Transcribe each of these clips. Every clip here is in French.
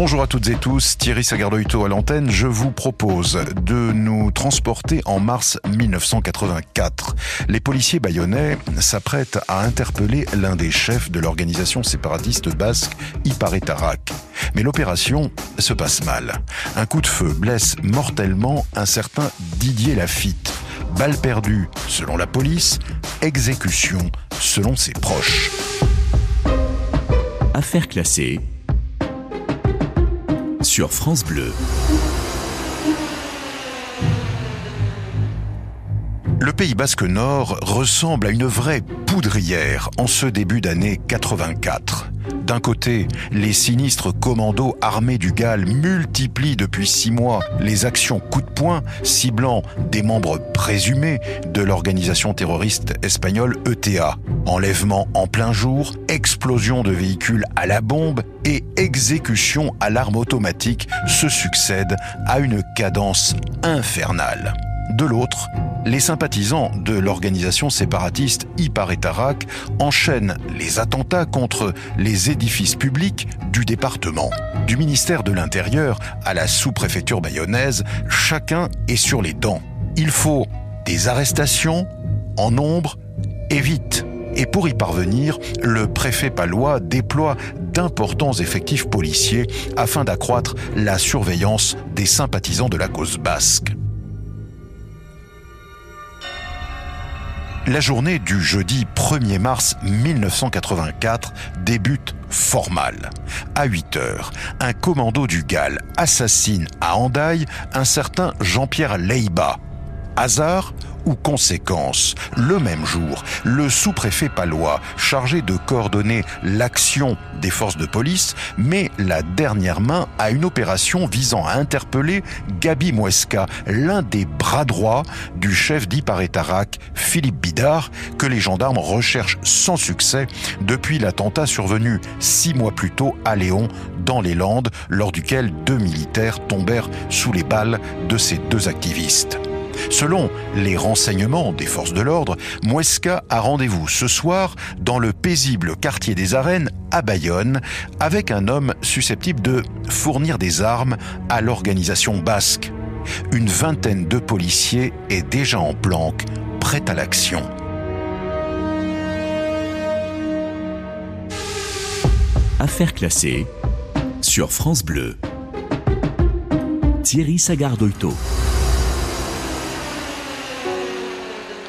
Bonjour à toutes et tous, Thierry Sagardoito à l'antenne. Je vous propose de nous transporter en mars 1984. Les policiers bayonnais s'apprêtent à interpeller l'un des chefs de l'organisation séparatiste basque Iparetarak. Mais l'opération se passe mal. Un coup de feu blesse mortellement un certain Didier Lafitte. Balle perdue selon la police, exécution selon ses proches. Affaire classée sur France Bleu. Le Pays Basque Nord ressemble à une vraie poudrière en ce début d'année 84. D'un côté, les sinistres commandos armés du GAL multiplient depuis six mois les actions coup de poing ciblant des membres présumés de l'organisation terroriste espagnole ETA. Enlèvement en plein jour, explosion de véhicules à la bombe et exécution à l'arme automatique se succèdent à une cadence infernale. De l'autre, les sympathisants de l'organisation séparatiste Iparetarak enchaînent les attentats contre les édifices publics du département. Du ministère de l'Intérieur à la sous-préfecture bayonnaise, chacun est sur les dents. Il faut des arrestations en nombre et vite. Et pour y parvenir, le préfet palois déploie d'importants effectifs policiers afin d'accroître la surveillance des sympathisants de la cause basque. La journée du jeudi 1er mars 1984 débute fort mal. À 8 heures, un commando du GAL assassine à Andaille un certain Jean-Pierre Leiba. Hasard ou conséquence Le même jour, le sous-préfet palois, chargé de coordonner l'action des forces de police, met la dernière main à une opération visant à interpeller Gabi Muesca, l'un des bras droits du chef d'Iparetarak, Philippe Bidard, que les gendarmes recherchent sans succès depuis l'attentat survenu six mois plus tôt à Léon, dans les Landes, lors duquel deux militaires tombèrent sous les balles de ces deux activistes. Selon les renseignements des forces de l'ordre, Muesca a rendez-vous ce soir dans le paisible quartier des Arènes à Bayonne avec un homme susceptible de fournir des armes à l'organisation basque. Une vingtaine de policiers est déjà en planque, prêt à l'action. Affaire classée sur France Bleu. Thierry Sagardoito.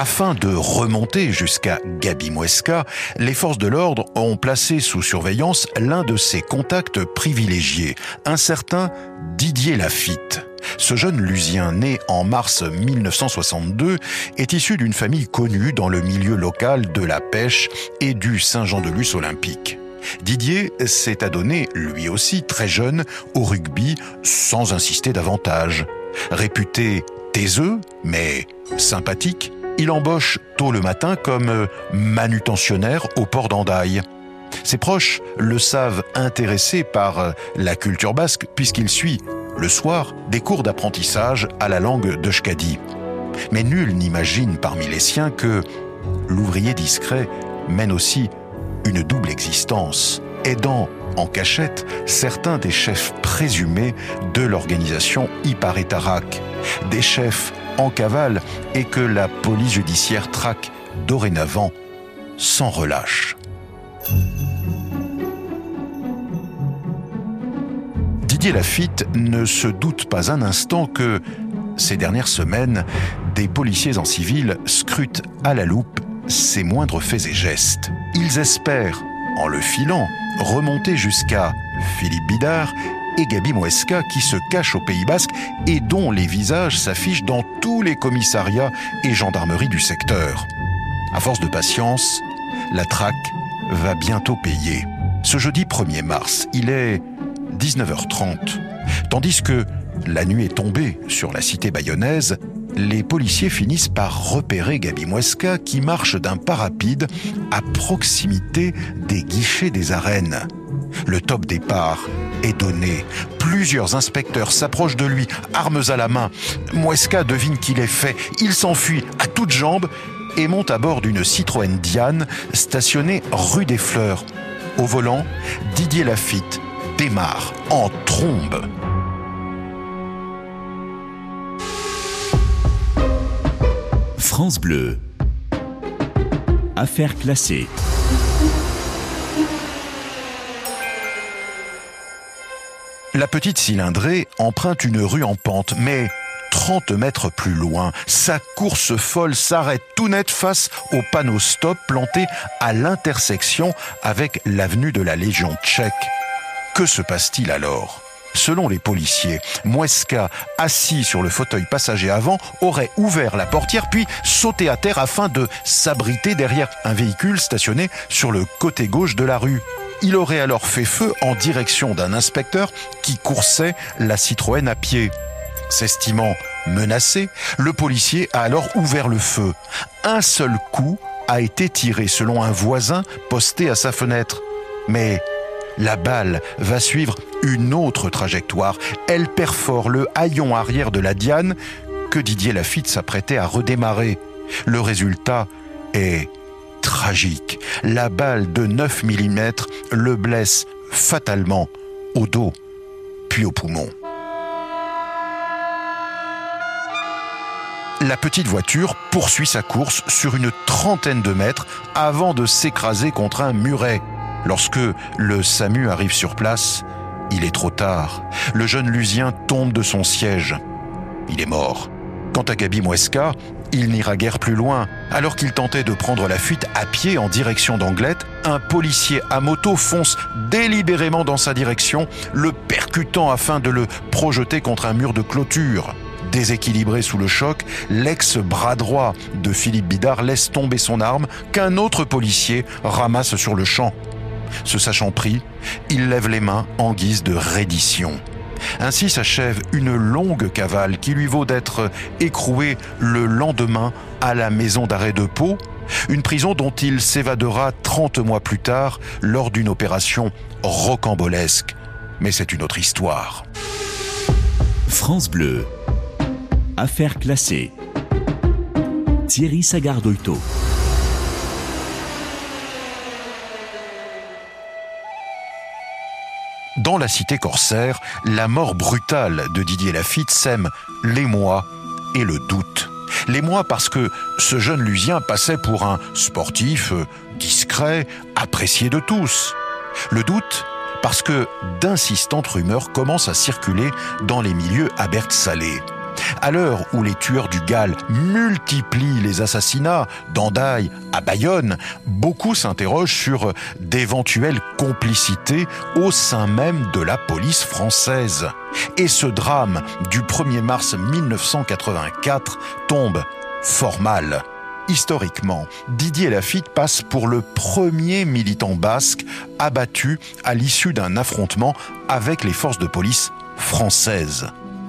Afin de remonter jusqu'à Gabi Muesca, les forces de l'ordre ont placé sous surveillance l'un de ses contacts privilégiés, un certain Didier Lafitte. Ce jeune Lusien, né en mars 1962, est issu d'une famille connue dans le milieu local de la pêche et du Saint-Jean-de-Luz olympique. Didier s'est adonné, lui aussi très jeune, au rugby sans insister davantage. Réputé taiseux, mais sympathique, il embauche tôt le matin comme euh, manutentionnaire au port d'Andaille. Ses proches le savent intéressé par euh, la culture basque puisqu'il suit, le soir, des cours d'apprentissage à la langue de Shkadi. Mais nul n'imagine parmi les siens que l'ouvrier discret mène aussi une double existence, aidant en cachette certains des chefs présumés de l'organisation Iparetarak, des chefs en cavale et que la police judiciaire traque dorénavant sans relâche. Didier Lafitte ne se doute pas un instant que, ces dernières semaines, des policiers en civil scrutent à la loupe ses moindres faits et gestes. Ils espèrent, en le filant, remonter jusqu'à Philippe Bidard et Gabi Moesca qui se cache au Pays Basque et dont les visages s'affichent dans tous les commissariats et gendarmeries du secteur. À force de patience, la traque va bientôt payer. Ce jeudi 1er mars, il est 19h30. Tandis que la nuit est tombée sur la cité bayonnaise, les policiers finissent par repérer Gabi Muesca qui marche d'un pas rapide à proximité des guichets des arènes. Le top départ est donné. Plusieurs inspecteurs s'approchent de lui, armes à la main. Muesca devine qu'il est fait. Il s'enfuit à toutes jambes et monte à bord d'une Citroën Diane stationnée rue des Fleurs. Au volant, Didier Lafitte, démarre en trombe. France Bleu. Affaires classées. La petite cylindrée emprunte une rue en pente, mais 30 mètres plus loin, sa course folle s'arrête tout net face au panneau stop planté à l'intersection avec l'avenue de la Légion tchèque. Que se passe-t-il alors? Selon les policiers, Muesca, assis sur le fauteuil passager avant, aurait ouvert la portière puis sauté à terre afin de s'abriter derrière un véhicule stationné sur le côté gauche de la rue. Il aurait alors fait feu en direction d'un inspecteur qui coursait la Citroën à pied. S'estimant menacé, le policier a alors ouvert le feu. Un seul coup a été tiré selon un voisin posté à sa fenêtre. Mais la balle va suivre une autre trajectoire. Elle perfore le haillon arrière de la Diane que Didier Lafitte s'apprêtait à redémarrer. Le résultat est La balle de 9 mm le blesse fatalement au dos, puis au poumon. La petite voiture poursuit sa course sur une trentaine de mètres avant de s'écraser contre un muret. Lorsque le SAMU arrive sur place, il est trop tard. Le jeune Lusien tombe de son siège. Il est mort. Quant à Gabi Muesca, il n'ira guère plus loin. Alors qu'il tentait de prendre la fuite à pied en direction d'Anglette, un policier à moto fonce délibérément dans sa direction, le percutant afin de le projeter contre un mur de clôture. Déséquilibré sous le choc, l'ex-bras droit de Philippe Bidard laisse tomber son arme qu'un autre policier ramasse sur le champ. Se sachant pris, il lève les mains en guise de reddition. Ainsi s'achève une longue cavale qui lui vaut d'être écroué le lendemain à la maison d'arrêt de Pau, une prison dont il s'évadera 30 mois plus tard lors d'une opération rocambolesque. Mais c'est une autre histoire. France Bleu. Affaires classées. Thierry Sagardoito. Dans la cité corsaire, la mort brutale de Didier Lafitte sème l'émoi et le doute. L'émoi parce que ce jeune Lusien passait pour un sportif discret, apprécié de tous. Le doute parce que d'insistantes rumeurs commencent à circuler dans les milieux à salé à l'heure où les tueurs du Gall multiplient les assassinats d'Andaille à Bayonne, beaucoup s'interrogent sur d'éventuelles complicités au sein même de la police française. Et ce drame du 1er mars 1984 tombe fort mal. Historiquement, Didier Lafitte passe pour le premier militant basque abattu à l'issue d'un affrontement avec les forces de police françaises.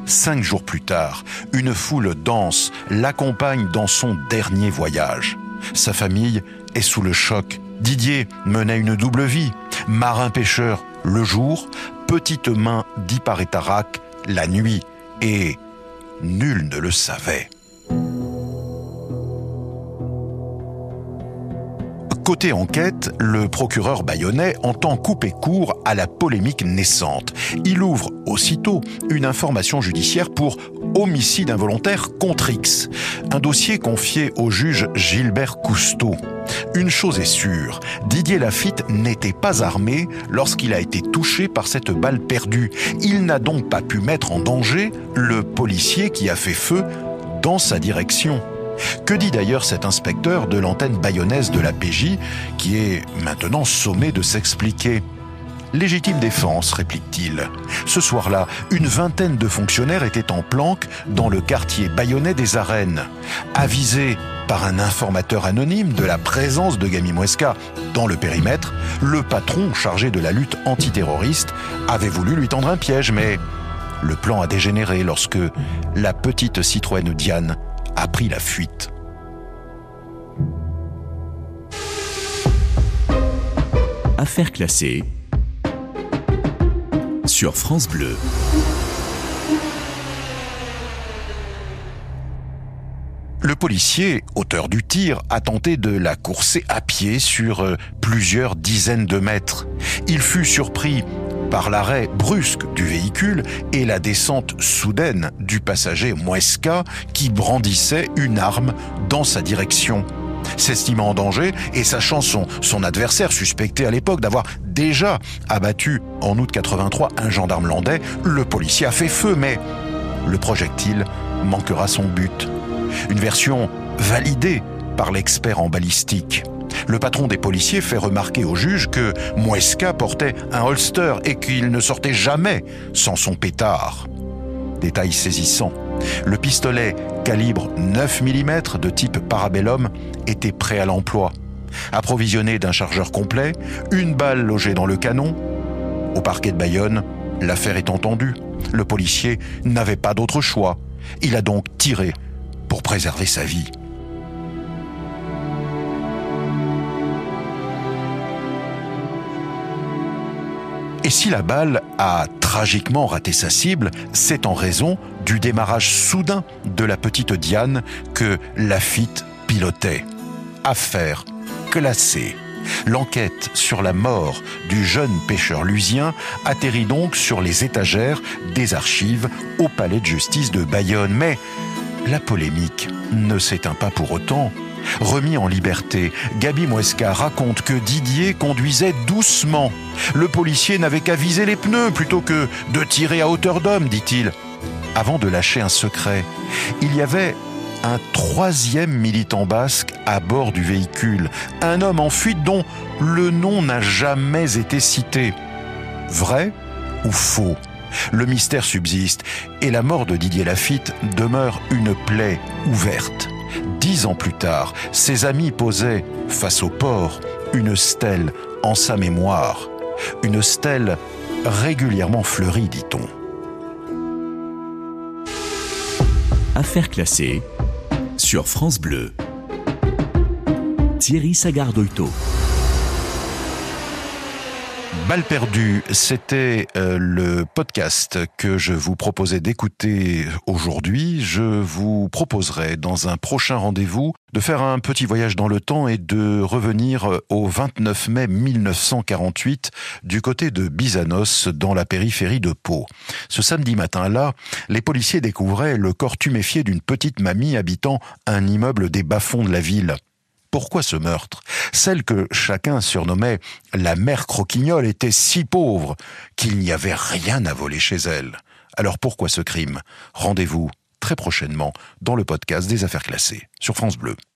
Cinq jours plus tard, une foule dense l'accompagne dans son dernier voyage. Sa famille est sous le choc. Didier menait une double vie. Marin-pêcheur le jour, petite main d'Iparétarac la nuit. Et nul ne le savait. Côté enquête, le procureur bayonnais entend couper court à la polémique naissante. Il ouvre aussitôt une information judiciaire pour homicide involontaire contre X, un dossier confié au juge Gilbert Cousteau. Une chose est sûre, Didier Lafitte n'était pas armé lorsqu'il a été touché par cette balle perdue. Il n'a donc pas pu mettre en danger le policier qui a fait feu dans sa direction. Que dit d'ailleurs cet inspecteur de l'antenne bayonnaise de la PJ, qui est maintenant sommé de s'expliquer Légitime défense, réplique-t-il. Ce soir-là, une vingtaine de fonctionnaires étaient en planque dans le quartier bayonnais des Arènes. Avisé par un informateur anonyme de la présence de Gami Muesca dans le périmètre, le patron chargé de la lutte antiterroriste avait voulu lui tendre un piège, mais le plan a dégénéré lorsque la petite Citroën Diane a pris la fuite. Affaire classée sur France Bleu. Le policier, auteur du tir, a tenté de la courser à pied sur euh, plusieurs dizaines de mètres. Il fut surpris par l'arrêt brusque du véhicule et la descente soudaine du passager Muesca qui brandissait une arme dans sa direction. S'estimant en danger et sachant son, son adversaire suspecté à l'époque d'avoir déjà abattu en août 83 un gendarme landais, le policier a fait feu, mais le projectile manquera son but. Une version validée par l'expert en balistique. Le patron des policiers fait remarquer au juge que Muesca portait un holster et qu'il ne sortait jamais sans son pétard. Détail saisissant. Le pistolet calibre 9 mm de type Parabellum était prêt à l'emploi. Approvisionné d'un chargeur complet, une balle logée dans le canon. Au parquet de Bayonne, l'affaire est entendue. Le policier n'avait pas d'autre choix. Il a donc tiré pour préserver sa vie. Et si la balle a tragiquement raté sa cible, c'est en raison du démarrage soudain de la petite Diane que Lafitte pilotait. Affaire classée. L'enquête sur la mort du jeune pêcheur lusien atterrit donc sur les étagères des archives au palais de justice de Bayonne. Mais la polémique ne s'éteint pas pour autant. Remis en liberté, Gabi Muesca raconte que Didier conduisait doucement. Le policier n'avait qu'à viser les pneus plutôt que de tirer à hauteur d'homme, dit-il. Avant de lâcher un secret, il y avait un troisième militant basque à bord du véhicule, un homme en fuite dont le nom n'a jamais été cité. Vrai ou faux? Le mystère subsiste et la mort de Didier Lafitte demeure une plaie ouverte. Dix ans plus tard, ses amis posaient, face au port, une stèle en sa mémoire. Une stèle régulièrement fleurie, dit-on. Affaire classée sur France Bleu. Thierry Sagardoito. Balle perdue, c'était euh, le podcast que je vous proposais d'écouter aujourd'hui. Je vous proposerai dans un prochain rendez-vous de faire un petit voyage dans le temps et de revenir au 29 mai 1948 du côté de Bizanos dans la périphérie de Pau. Ce samedi matin-là, les policiers découvraient le corps tuméfié d'une petite mamie habitant un immeuble des bas-fonds de la ville. Pourquoi ce meurtre? Celle que chacun surnommait la mère croquignole était si pauvre qu'il n'y avait rien à voler chez elle. Alors pourquoi ce crime? Rendez-vous très prochainement dans le podcast des affaires classées sur France Bleu.